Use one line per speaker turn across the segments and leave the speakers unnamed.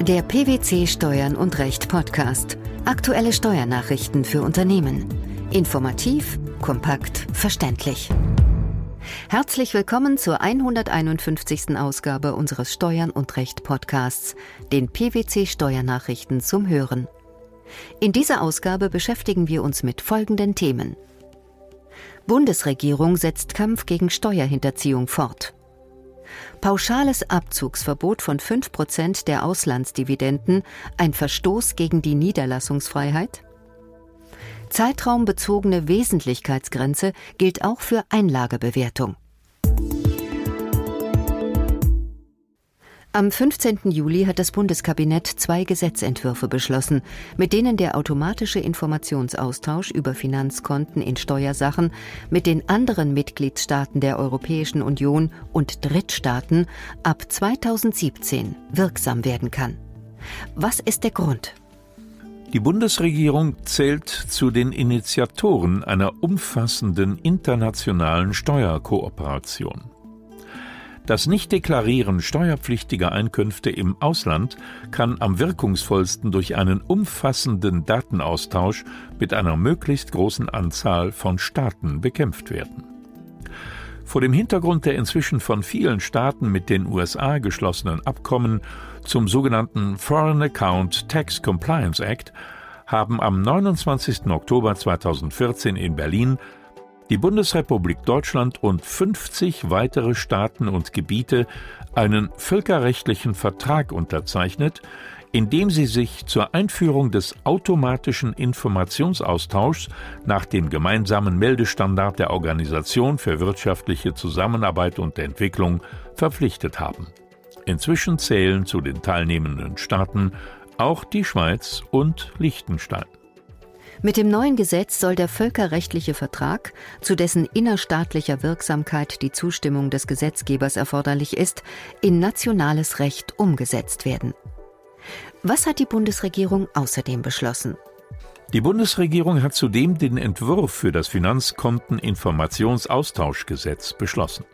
Der PwC Steuern und Recht Podcast. Aktuelle Steuernachrichten für Unternehmen. Informativ, kompakt, verständlich. Herzlich willkommen zur 151. Ausgabe unseres Steuern und Recht Podcasts, den PwC Steuernachrichten zum Hören. In dieser Ausgabe beschäftigen wir uns mit folgenden Themen. Bundesregierung setzt Kampf gegen Steuerhinterziehung fort. Pauschales Abzugsverbot von 5 Prozent der Auslandsdividenden ein Verstoß gegen die Niederlassungsfreiheit? Zeitraumbezogene Wesentlichkeitsgrenze gilt auch für Einlagebewertung. Am 15. Juli hat das Bundeskabinett zwei Gesetzentwürfe beschlossen, mit denen der automatische Informationsaustausch über Finanzkonten in Steuersachen mit den anderen Mitgliedstaaten der Europäischen Union und Drittstaaten ab 2017 wirksam werden kann. Was ist der Grund?
Die Bundesregierung zählt zu den Initiatoren einer umfassenden internationalen Steuerkooperation. Das Nichtdeklarieren steuerpflichtiger Einkünfte im Ausland kann am wirkungsvollsten durch einen umfassenden Datenaustausch mit einer möglichst großen Anzahl von Staaten bekämpft werden. Vor dem Hintergrund der inzwischen von vielen Staaten mit den USA geschlossenen Abkommen zum sogenannten Foreign Account Tax Compliance Act haben am 29. Oktober 2014 in Berlin die Bundesrepublik Deutschland und 50 weitere Staaten und Gebiete einen völkerrechtlichen Vertrag unterzeichnet, in dem sie sich zur Einführung des automatischen Informationsaustauschs nach dem gemeinsamen Meldestandard der Organisation für wirtschaftliche Zusammenarbeit und Entwicklung verpflichtet haben. Inzwischen zählen zu den teilnehmenden Staaten auch die Schweiz und Liechtenstein.
Mit dem neuen Gesetz soll der völkerrechtliche Vertrag, zu dessen innerstaatlicher Wirksamkeit die Zustimmung des Gesetzgebers erforderlich ist, in nationales Recht umgesetzt werden. Was hat die Bundesregierung außerdem beschlossen?
Die Bundesregierung hat zudem den Entwurf für das Finanzkonteninformationsaustauschgesetz beschlossen.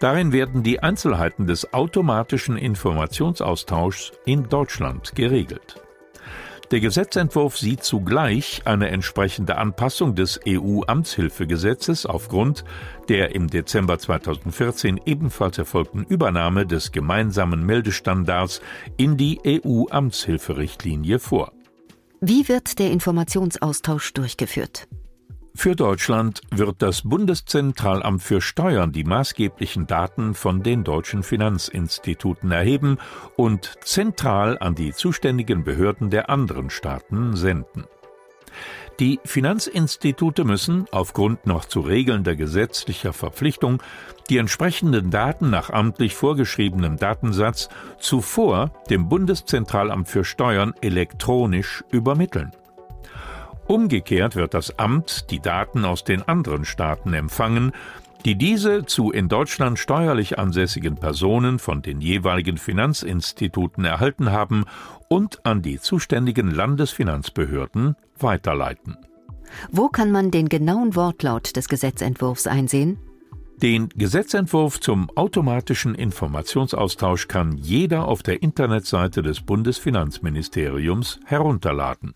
Darin werden die Einzelheiten des automatischen Informationsaustauschs in Deutschland geregelt. Der Gesetzentwurf sieht zugleich eine entsprechende Anpassung des EU-Amtshilfegesetzes aufgrund der im Dezember 2014 ebenfalls erfolgten Übernahme des gemeinsamen Meldestandards in die EU-Amtshilferichtlinie vor.
Wie wird der Informationsaustausch durchgeführt?
Für Deutschland wird das Bundeszentralamt für Steuern die maßgeblichen Daten von den deutschen Finanzinstituten erheben und zentral an die zuständigen Behörden der anderen Staaten senden. Die Finanzinstitute müssen, aufgrund noch zu regelnder gesetzlicher Verpflichtung, die entsprechenden Daten nach amtlich vorgeschriebenem Datensatz zuvor dem Bundeszentralamt für Steuern elektronisch übermitteln. Umgekehrt wird das Amt die Daten aus den anderen Staaten empfangen, die diese zu in Deutschland steuerlich ansässigen Personen von den jeweiligen Finanzinstituten erhalten haben und an die zuständigen Landesfinanzbehörden weiterleiten.
Wo kann man den genauen Wortlaut des Gesetzentwurfs einsehen?
Den Gesetzentwurf zum automatischen Informationsaustausch kann jeder auf der Internetseite des Bundesfinanzministeriums herunterladen.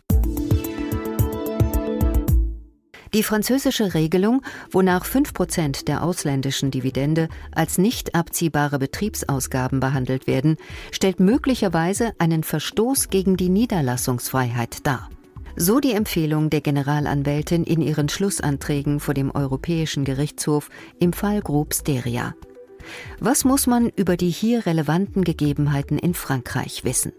Die französische Regelung, wonach 5 Prozent der ausländischen Dividende als nicht abziehbare Betriebsausgaben behandelt werden, stellt möglicherweise einen Verstoß gegen die Niederlassungsfreiheit dar. So die Empfehlung der Generalanwältin in ihren Schlussanträgen vor dem Europäischen Gerichtshof im Fall Group Steria. Was muss man über die hier relevanten Gegebenheiten in Frankreich wissen?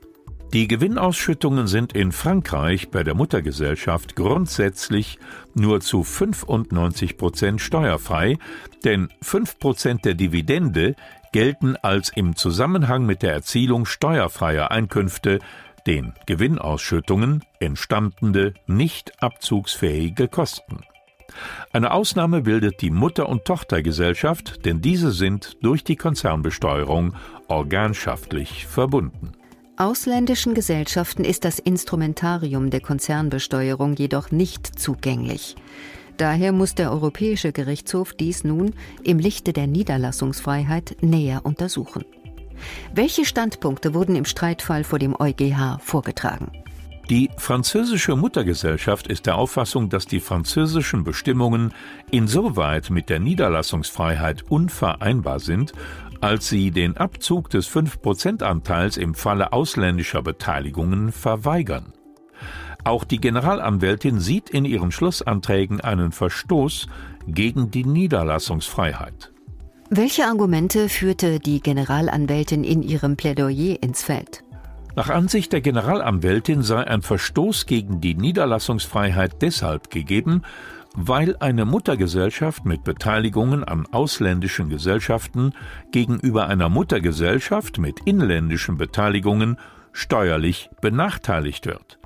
Die Gewinnausschüttungen sind in Frankreich bei der Muttergesellschaft grundsätzlich nur zu 95 Prozent steuerfrei, denn 5 Prozent der Dividende gelten als im Zusammenhang mit der Erzielung steuerfreier Einkünfte den Gewinnausschüttungen entstandene nicht abzugsfähige Kosten. Eine Ausnahme bildet die Mutter- und Tochtergesellschaft, denn diese sind durch die Konzernbesteuerung organschaftlich verbunden.
Ausländischen Gesellschaften ist das Instrumentarium der Konzernbesteuerung jedoch nicht zugänglich. Daher muss der Europäische Gerichtshof dies nun im Lichte der Niederlassungsfreiheit näher untersuchen. Welche Standpunkte wurden im Streitfall vor dem EuGH vorgetragen?
Die französische Muttergesellschaft ist der Auffassung, dass die französischen Bestimmungen insoweit mit der Niederlassungsfreiheit unvereinbar sind, als sie den Abzug des 5%-Anteils im Falle ausländischer Beteiligungen verweigern. Auch die Generalanwältin sieht in ihren Schlussanträgen einen Verstoß gegen die Niederlassungsfreiheit.
Welche Argumente führte die Generalanwältin in ihrem Plädoyer ins Feld?
Nach Ansicht der Generalanwältin sei ein Verstoß gegen die Niederlassungsfreiheit deshalb gegeben, weil eine Muttergesellschaft mit Beteiligungen an ausländischen Gesellschaften gegenüber einer Muttergesellschaft mit inländischen Beteiligungen steuerlich benachteiligt wird.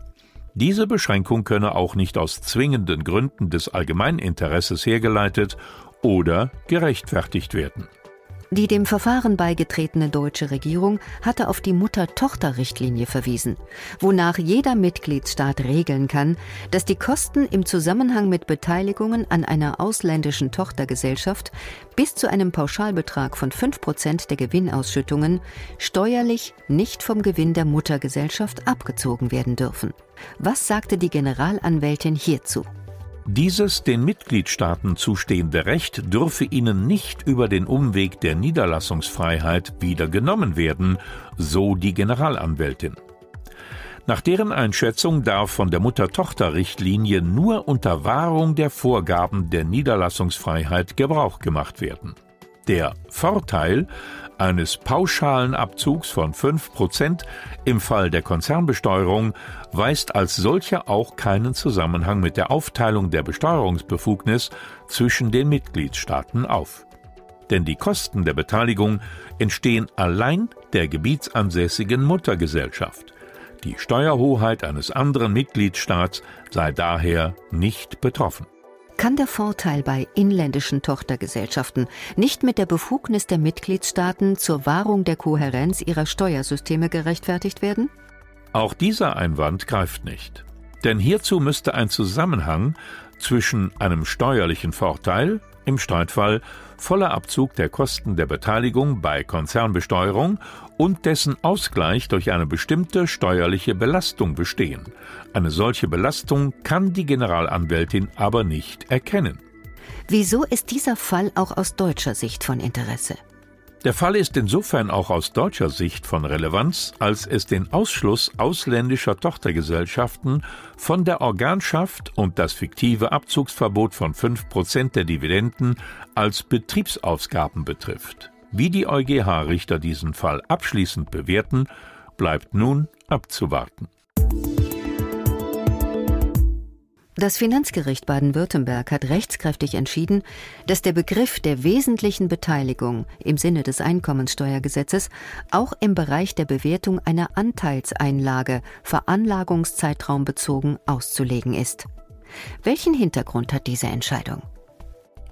Diese Beschränkung könne auch nicht aus zwingenden Gründen des Allgemeininteresses hergeleitet oder gerechtfertigt werden.
Die dem Verfahren beigetretene deutsche Regierung hatte auf die Mutter-Tochter-Richtlinie verwiesen, wonach jeder Mitgliedstaat regeln kann, dass die Kosten im Zusammenhang mit Beteiligungen an einer ausländischen Tochtergesellschaft bis zu einem Pauschalbetrag von 5 Prozent der Gewinnausschüttungen steuerlich nicht vom Gewinn der Muttergesellschaft abgezogen werden dürfen. Was sagte die Generalanwältin hierzu?
Dieses den Mitgliedstaaten zustehende Recht dürfe ihnen nicht über den Umweg der Niederlassungsfreiheit wieder genommen werden, so die Generalanwältin. Nach deren Einschätzung darf von der Mutter-Tochter-Richtlinie nur unter Wahrung der Vorgaben der Niederlassungsfreiheit Gebrauch gemacht werden. Der Vorteil eines pauschalen Abzugs von 5 Prozent im Fall der Konzernbesteuerung weist als solcher auch keinen Zusammenhang mit der Aufteilung der Besteuerungsbefugnis zwischen den Mitgliedstaaten auf. Denn die Kosten der Beteiligung entstehen allein der gebietsansässigen Muttergesellschaft. Die Steuerhoheit eines anderen Mitgliedstaats sei daher nicht betroffen
kann der Vorteil bei inländischen Tochtergesellschaften nicht mit der Befugnis der Mitgliedstaaten zur Wahrung der Kohärenz ihrer Steuersysteme gerechtfertigt werden?
Auch dieser Einwand greift nicht. Denn hierzu müsste ein Zusammenhang zwischen einem steuerlichen Vorteil, im Streitfall voller Abzug der Kosten der Beteiligung bei Konzernbesteuerung und dessen Ausgleich durch eine bestimmte steuerliche Belastung bestehen. Eine solche Belastung kann die Generalanwältin aber nicht erkennen.
Wieso ist dieser Fall auch aus deutscher Sicht von Interesse?
Der Fall ist insofern auch aus deutscher Sicht von Relevanz, als es den Ausschluss ausländischer Tochtergesellschaften von der Organschaft und das fiktive Abzugsverbot von 5% der Dividenden als Betriebsausgaben betrifft. Wie die EuGH-Richter diesen Fall abschließend bewerten, bleibt nun abzuwarten.
Das Finanzgericht Baden-Württemberg hat rechtskräftig entschieden, dass der Begriff der wesentlichen Beteiligung im Sinne des Einkommensteuergesetzes auch im Bereich der Bewertung einer Anteilseinlage veranlagungszeitraum bezogen auszulegen ist. Welchen Hintergrund hat diese Entscheidung?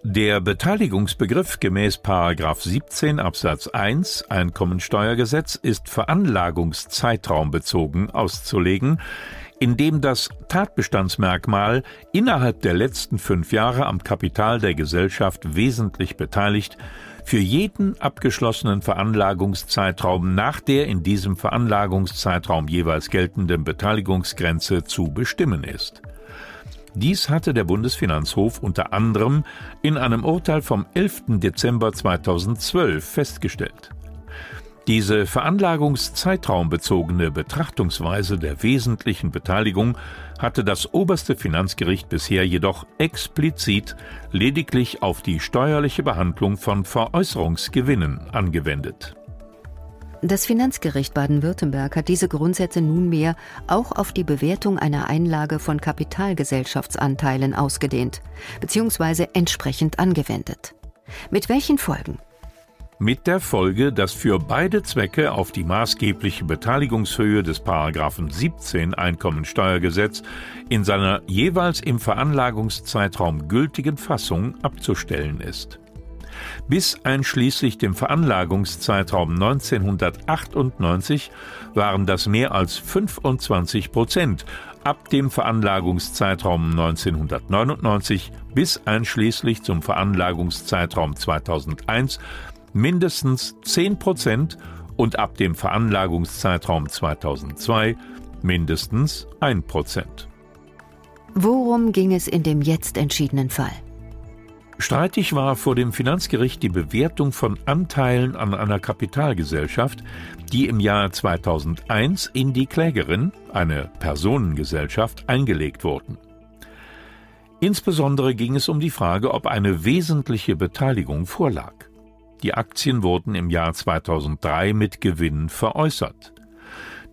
Der Beteiligungsbegriff gemäß 17 Absatz 1 Einkommensteuergesetz ist veranlagungszeitraumbezogen auszulegen, indem das Tatbestandsmerkmal innerhalb der letzten fünf Jahre am Kapital der Gesellschaft wesentlich beteiligt für jeden abgeschlossenen Veranlagungszeitraum nach der in diesem Veranlagungszeitraum jeweils geltenden Beteiligungsgrenze zu bestimmen ist. Dies hatte der Bundesfinanzhof unter anderem in einem Urteil vom 11. Dezember 2012 festgestellt. Diese veranlagungszeitraumbezogene Betrachtungsweise der wesentlichen Beteiligung hatte das oberste Finanzgericht bisher jedoch explizit lediglich auf die steuerliche Behandlung von Veräußerungsgewinnen angewendet.
Das Finanzgericht Baden-Württemberg hat diese Grundsätze nunmehr auch auf die Bewertung einer Einlage von Kapitalgesellschaftsanteilen ausgedehnt bzw. entsprechend angewendet. Mit welchen Folgen?
Mit der Folge, dass für beide Zwecke auf die maßgebliche Beteiligungshöhe des Paragraphen 17 Einkommensteuergesetz in seiner jeweils im Veranlagungszeitraum gültigen Fassung abzustellen ist. Bis einschließlich dem Veranlagungszeitraum 1998 waren das mehr als 25 Prozent, ab dem Veranlagungszeitraum 1999 bis einschließlich zum Veranlagungszeitraum 2001 mindestens 10 Prozent und ab dem Veranlagungszeitraum 2002 mindestens 1 Prozent.
Worum ging es in dem jetzt entschiedenen Fall?
Streitig war vor dem Finanzgericht die Bewertung von Anteilen an einer Kapitalgesellschaft, die im Jahr 2001 in die Klägerin, eine Personengesellschaft, eingelegt wurden. Insbesondere ging es um die Frage, ob eine wesentliche Beteiligung vorlag. Die Aktien wurden im Jahr 2003 mit Gewinn veräußert.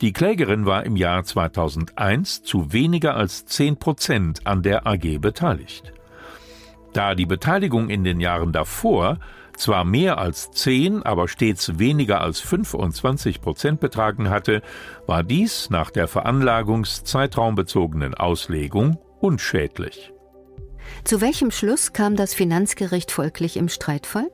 Die Klägerin war im Jahr 2001 zu weniger als 10 Prozent an der AG beteiligt. Da die Beteiligung in den Jahren davor zwar mehr als 10, aber stets weniger als 25 Prozent betragen hatte, war dies nach der veranlagungszeitraumbezogenen Auslegung unschädlich.
Zu welchem Schluss kam das Finanzgericht folglich im Streitfall?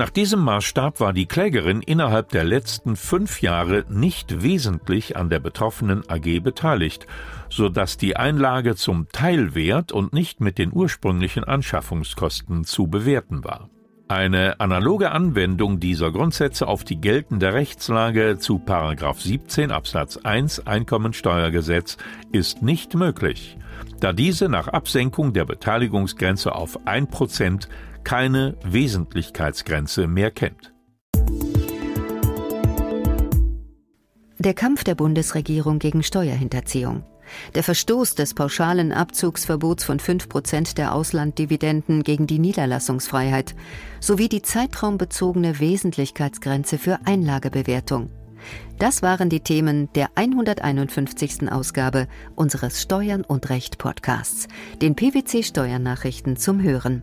Nach diesem Maßstab war die Klägerin innerhalb der letzten fünf Jahre nicht wesentlich an der betroffenen AG beteiligt, so dass die Einlage zum Teilwert und nicht mit den ursprünglichen Anschaffungskosten zu bewerten war. Eine analoge Anwendung dieser Grundsätze auf die geltende Rechtslage zu 17 Absatz 1 Einkommensteuergesetz ist nicht möglich, da diese nach Absenkung der Beteiligungsgrenze auf 1 Prozent keine Wesentlichkeitsgrenze mehr kennt.
Der Kampf der Bundesregierung gegen Steuerhinterziehung. Der Verstoß des pauschalen Abzugsverbots von 5 Prozent der Auslanddividenden gegen die Niederlassungsfreiheit sowie die zeitraumbezogene Wesentlichkeitsgrenze für Einlagebewertung. Das waren die Themen der 151. Ausgabe unseres Steuern und Recht Podcasts, den PwC Steuernachrichten zum Hören.